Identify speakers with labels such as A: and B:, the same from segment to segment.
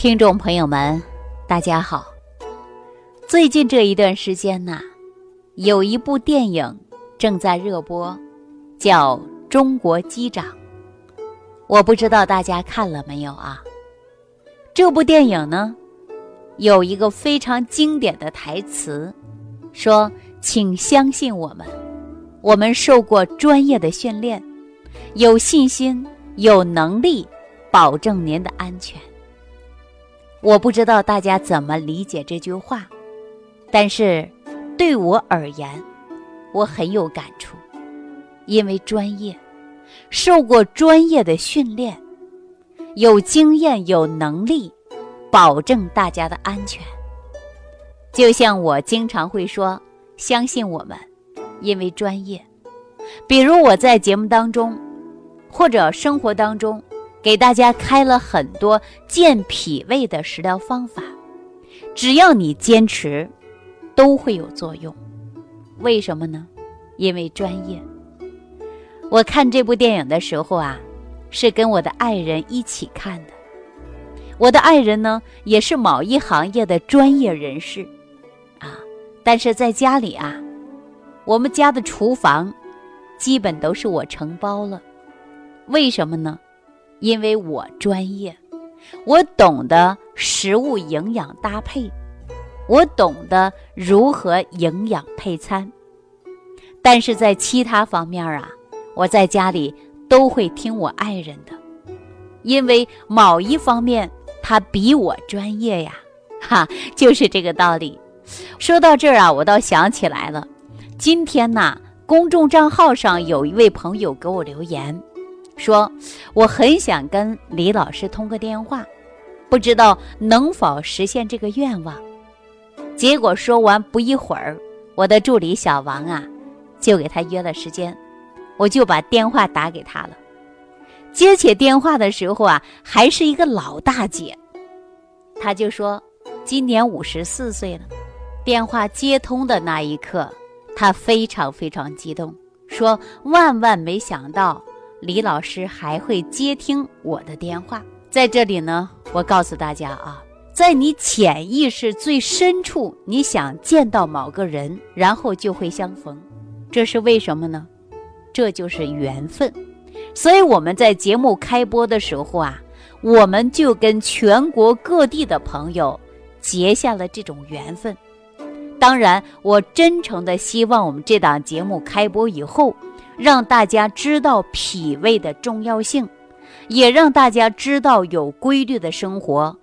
A: 听众朋友们，大家好。最近这一段时间呐，有一部电影正在热播，叫《中国机长》。我不知道大家看了没有啊？这部电影呢，有一个非常经典的台词，说：“请相信我们，我们受过专业的训练，有信心、有能力保证您的安全。”我不知道大家怎么理解这句话，但是对我而言，我很有感触，因为专业，受过专业的训练，有经验、有能力，保证大家的安全。就像我经常会说，相信我们，因为专业。比如我在节目当中，或者生活当中。给大家开了很多健脾胃的食疗方法，只要你坚持，都会有作用。为什么呢？因为专业。我看这部电影的时候啊，是跟我的爱人一起看的。我的爱人呢，也是某一行业的专业人士，啊，但是在家里啊，我们家的厨房基本都是我承包了。为什么呢？因为我专业，我懂得食物营养搭配，我懂得如何营养配餐。但是在其他方面啊，我在家里都会听我爱人的，因为某一方面他比我专业呀，哈，就是这个道理。说到这儿啊，我倒想起来了，今天呢，公众账号上有一位朋友给我留言。说我很想跟李老师通个电话，不知道能否实现这个愿望。结果说完不一会儿，我的助理小王啊，就给他约了时间，我就把电话打给他了。接起电话的时候啊，还是一个老大姐，他就说今年五十四岁了。电话接通的那一刻，他非常非常激动，说万万没想到。李老师还会接听我的电话，在这里呢，我告诉大家啊，在你潜意识最深处，你想见到某个人，然后就会相逢，这是为什么呢？这就是缘分。所以我们在节目开播的时候啊，我们就跟全国各地的朋友结下了这种缘分。当然，我真诚的希望我们这档节目开播以后。让大家知道脾胃的重要性，也让大家知道有规律的生活，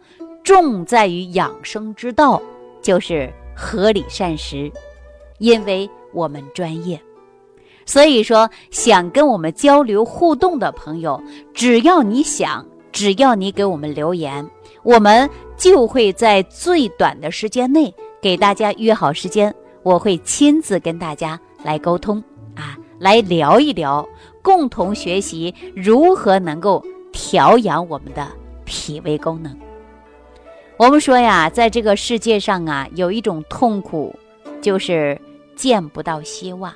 A: 重在于养生之道，就是合理膳食。因为我们专业，所以说想跟我们交流互动的朋友，只要你想，只要你给我们留言，我们就会在最短的时间内给大家约好时间，我会亲自跟大家来沟通。来聊一聊，共同学习如何能够调养我们的脾胃功能。我们说呀，在这个世界上啊，有一种痛苦，就是见不到希望。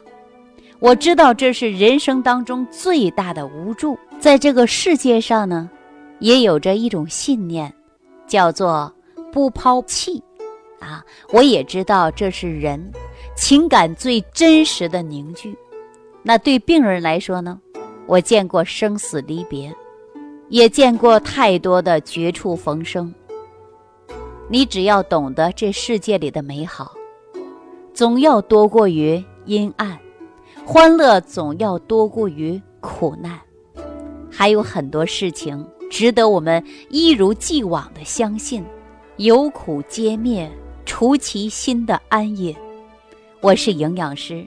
A: 我知道这是人生当中最大的无助。在这个世界上呢，也有着一种信念，叫做不抛弃。啊，我也知道这是人情感最真实的凝聚。那对病人来说呢？我见过生死离别，也见过太多的绝处逢生。你只要懂得这世界里的美好，总要多过于阴暗；欢乐总要多过于苦难。还有很多事情值得我们一如既往的相信，有苦皆灭，除其心的安隐。我是营养师。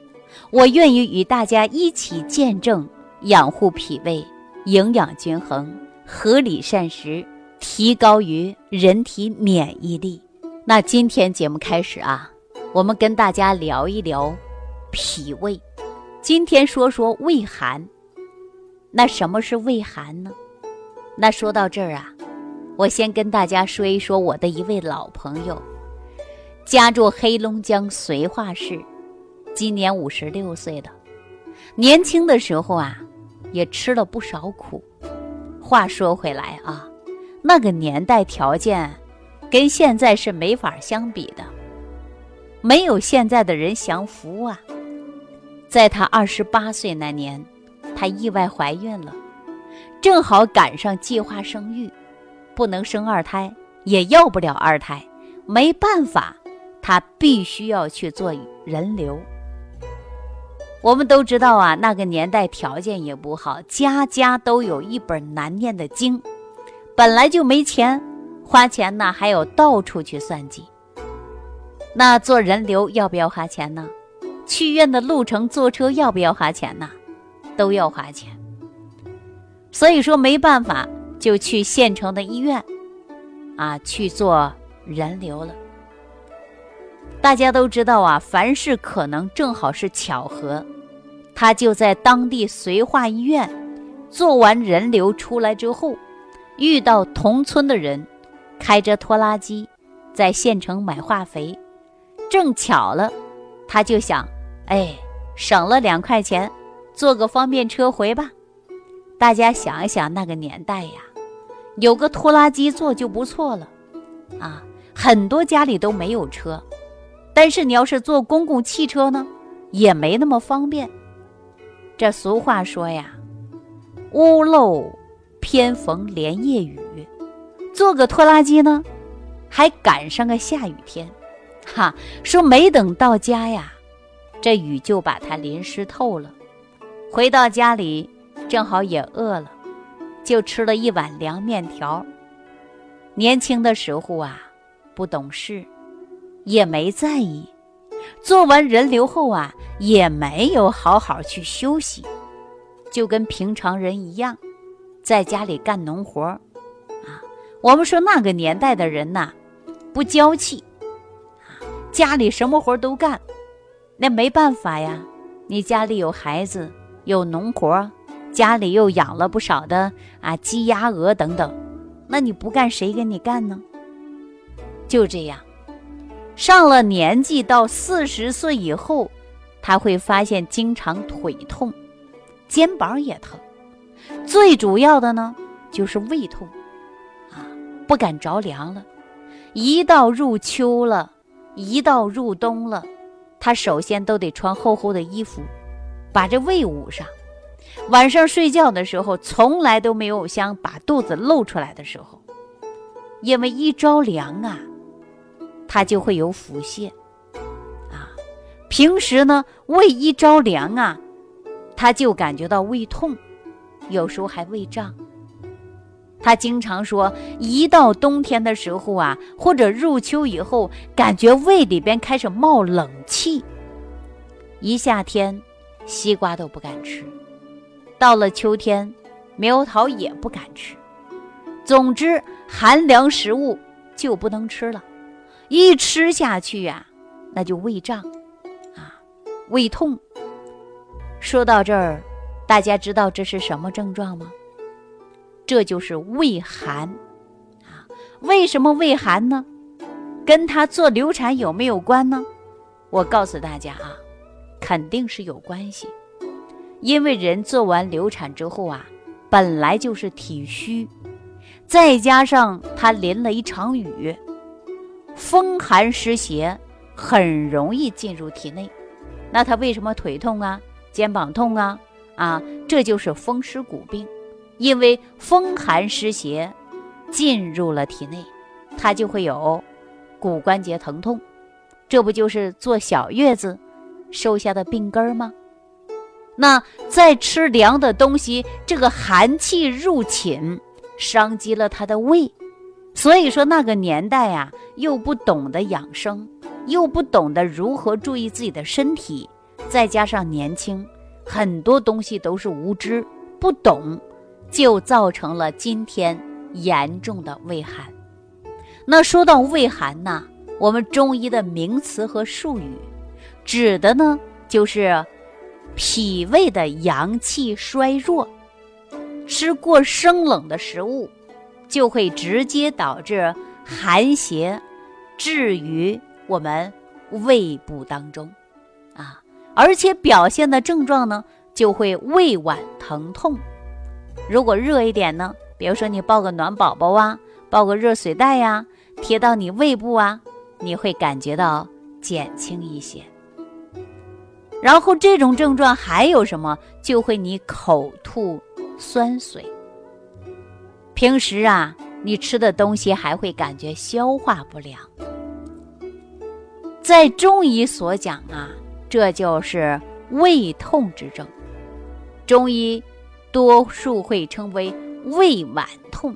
A: 我愿意与大家一起见证养护脾胃、营养均衡、合理膳食，提高于人体免疫力。那今天节目开始啊，我们跟大家聊一聊脾胃。今天说说胃寒。那什么是胃寒呢？那说到这儿啊，我先跟大家说一说我的一位老朋友，家住黑龙江绥化市。今年五十六岁的，年轻的时候啊，也吃了不少苦。话说回来啊，那个年代条件跟现在是没法相比的，没有现在的人享福啊。在她二十八岁那年，她意外怀孕了，正好赶上计划生育，不能生二胎，也要不了二胎，没办法，她必须要去做人流。我们都知道啊，那个年代条件也不好，家家都有一本难念的经，本来就没钱，花钱呢还有到处去算计。那做人流要不要花钱呢？去医院的路程坐车要不要花钱呢？都要花钱。所以说没办法，就去县城的医院，啊去做人流了。大家都知道啊，凡事可能正好是巧合。他就在当地绥化医院做完人流出来之后，遇到同村的人开着拖拉机在县城买化肥，正巧了，他就想，哎，省了两块钱，坐个方便车回吧。大家想一想，那个年代呀，有个拖拉机坐就不错了，啊，很多家里都没有车，但是你要是坐公共汽车呢，也没那么方便。这俗话说呀，“屋漏偏逢连夜雨”，坐个拖拉机呢，还赶上个下雨天，哈，说没等到家呀，这雨就把它淋湿透了。回到家里，正好也饿了，就吃了一碗凉面条。年轻的时候啊，不懂事，也没在意。做完人流后啊，也没有好好去休息，就跟平常人一样，在家里干农活啊。我们说那个年代的人呐，不娇气啊，家里什么活都干。那没办法呀，你家里有孩子，有农活，家里又养了不少的啊鸡鸭鹅等等，那你不干谁给你干呢？就这样。上了年纪，到四十岁以后，他会发现经常腿痛，肩膀也疼，最主要的呢就是胃痛，啊，不敢着凉了。一到入秋了，一到入冬了，他首先都得穿厚厚的衣服，把这胃捂上。晚上睡觉的时候，从来都没有像把肚子露出来的时候，因为一着凉啊。他就会有腹泻，啊，平时呢胃一着凉啊，他就感觉到胃痛，有时候还胃胀。他经常说，一到冬天的时候啊，或者入秋以后，感觉胃里边开始冒冷气。一夏天，西瓜都不敢吃；到了秋天，猕猴桃也不敢吃。总之，寒凉食物就不能吃了。一吃下去呀，那就胃胀，啊，胃痛。说到这儿，大家知道这是什么症状吗？这就是胃寒，啊，为什么胃寒呢？跟他做流产有没有关呢？我告诉大家啊，肯定是有关系，因为人做完流产之后啊，本来就是体虚，再加上他淋了一场雨。风寒湿邪很容易进入体内，那他为什么腿痛啊、肩膀痛啊？啊，这就是风湿骨病，因为风寒湿邪进入了体内，他就会有骨关节疼痛，这不就是坐小月子受下的病根吗？那再吃凉的东西，这个寒气入侵，伤及了他的胃。所以说那个年代呀，又不懂得养生，又不懂得如何注意自己的身体，再加上年轻，很多东西都是无知不懂，就造成了今天严重的胃寒。那说到胃寒呢，我们中医的名词和术语，指的呢就是脾胃的阳气衰弱，吃过生冷的食物。就会直接导致寒邪滞于我们胃部当中，啊，而且表现的症状呢，就会胃脘疼痛。如果热一点呢，比如说你抱个暖宝宝啊，抱个热水袋呀，贴到你胃部啊，你会感觉到减轻一些。然后这种症状还有什么？就会你口吐酸水。平时啊，你吃的东西还会感觉消化不良。在中医所讲啊，这就是胃痛之症。中医多数会称为胃脘痛。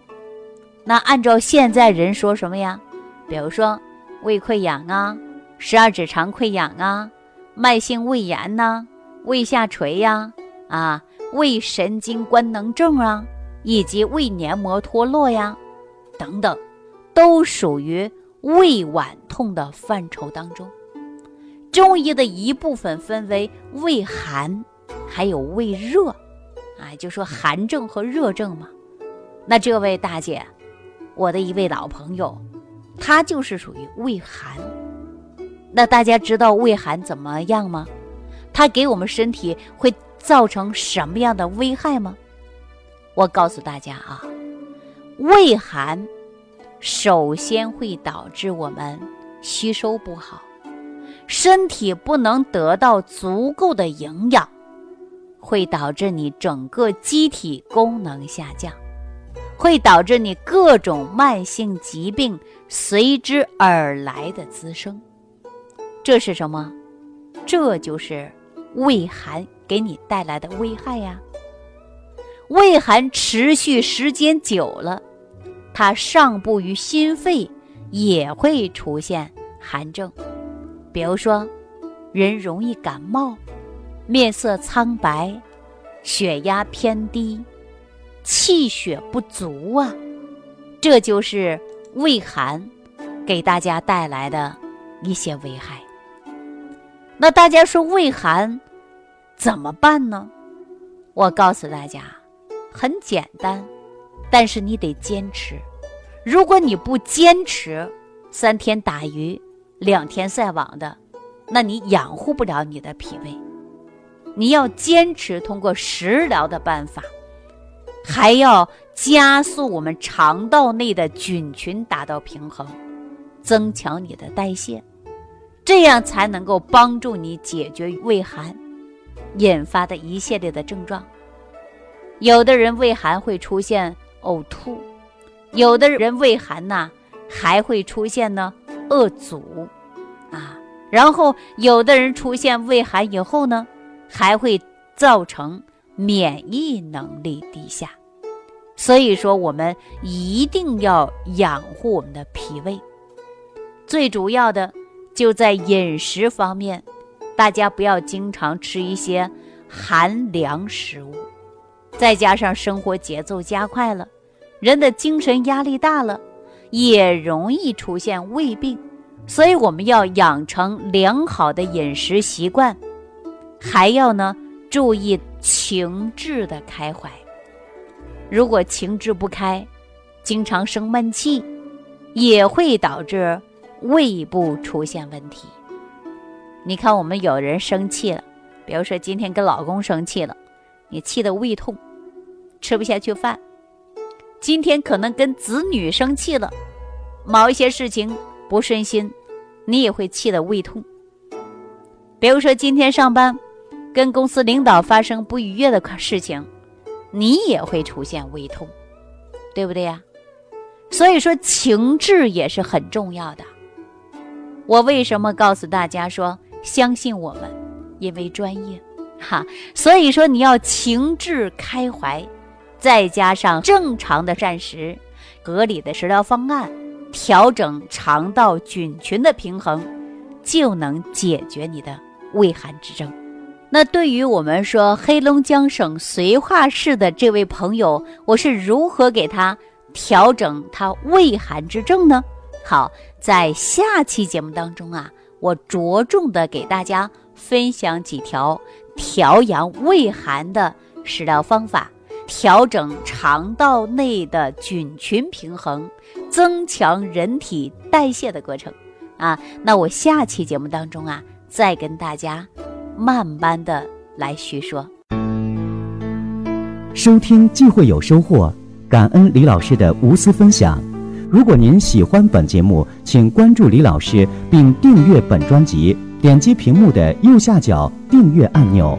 A: 那按照现在人说什么呀？比如说胃溃疡啊，十二指肠溃疡啊。慢性胃炎呐，胃下垂呀，啊，胃神经官能症啊，以及胃黏膜脱落呀，等等，都属于胃脘痛的范畴当中。中医的一部分分为胃寒，还有胃热，啊，就说寒症和热症嘛。那这位大姐，我的一位老朋友，她就是属于胃寒。那大家知道胃寒怎么样吗？它给我们身体会造成什么样的危害吗？我告诉大家啊，胃寒首先会导致我们吸收不好，身体不能得到足够的营养，会导致你整个机体功能下降，会导致你各种慢性疾病随之而来的滋生。这是什么？这就是胃寒给你带来的危害呀。胃寒持续时间久了，它上部于心肺也会出现寒症，比如说，人容易感冒，面色苍白，血压偏低，气血不足啊。这就是胃寒给大家带来的一些危害。那大家说胃寒怎么办呢？我告诉大家，很简单，但是你得坚持。如果你不坚持，三天打鱼两天晒网的，那你养护不了你的脾胃。你要坚持通过食疗的办法，还要加速我们肠道内的菌群达到平衡，增强你的代谢。这样才能够帮助你解决胃寒引发的一系列的症状。有的人胃寒会出现呕吐，有的人胃寒呐还会出现呢恶阻啊，然后有的人出现胃寒以后呢，还会造成免疫能力低下。所以说，我们一定要养护我们的脾胃，最主要的。就在饮食方面，大家不要经常吃一些寒凉食物，再加上生活节奏加快了，人的精神压力大了，也容易出现胃病。所以我们要养成良好的饮食习惯，还要呢注意情志的开怀。如果情志不开，经常生闷气，也会导致。胃部出现问题，你看，我们有人生气了，比如说今天跟老公生气了，你气得胃痛，吃不下去饭；今天可能跟子女生气了，某一些事情不顺心，你也会气得胃痛。比如说今天上班跟公司领导发生不愉悦的事情，你也会出现胃痛，对不对呀？所以说情志也是很重要的。我为什么告诉大家说相信我们？因为专业，哈。所以说你要情志开怀，再加上正常的膳食、合理的食疗方案，调整肠道菌群的平衡，就能解决你的胃寒之症。那对于我们说黑龙江省绥化市的这位朋友，我是如何给他调整他胃寒之症呢？好，在下期节目当中啊，我着重的给大家分享几条调养胃寒的食疗方法，调整肠道内的菌群平衡，增强人体代谢的过程啊。那我下期节目当中啊，再跟大家慢慢的来叙说。
B: 收听既会有收获，感恩李老师的无私分享。如果您喜欢本节目，请关注李老师并订阅本专辑，点击屏幕的右下角订阅按钮。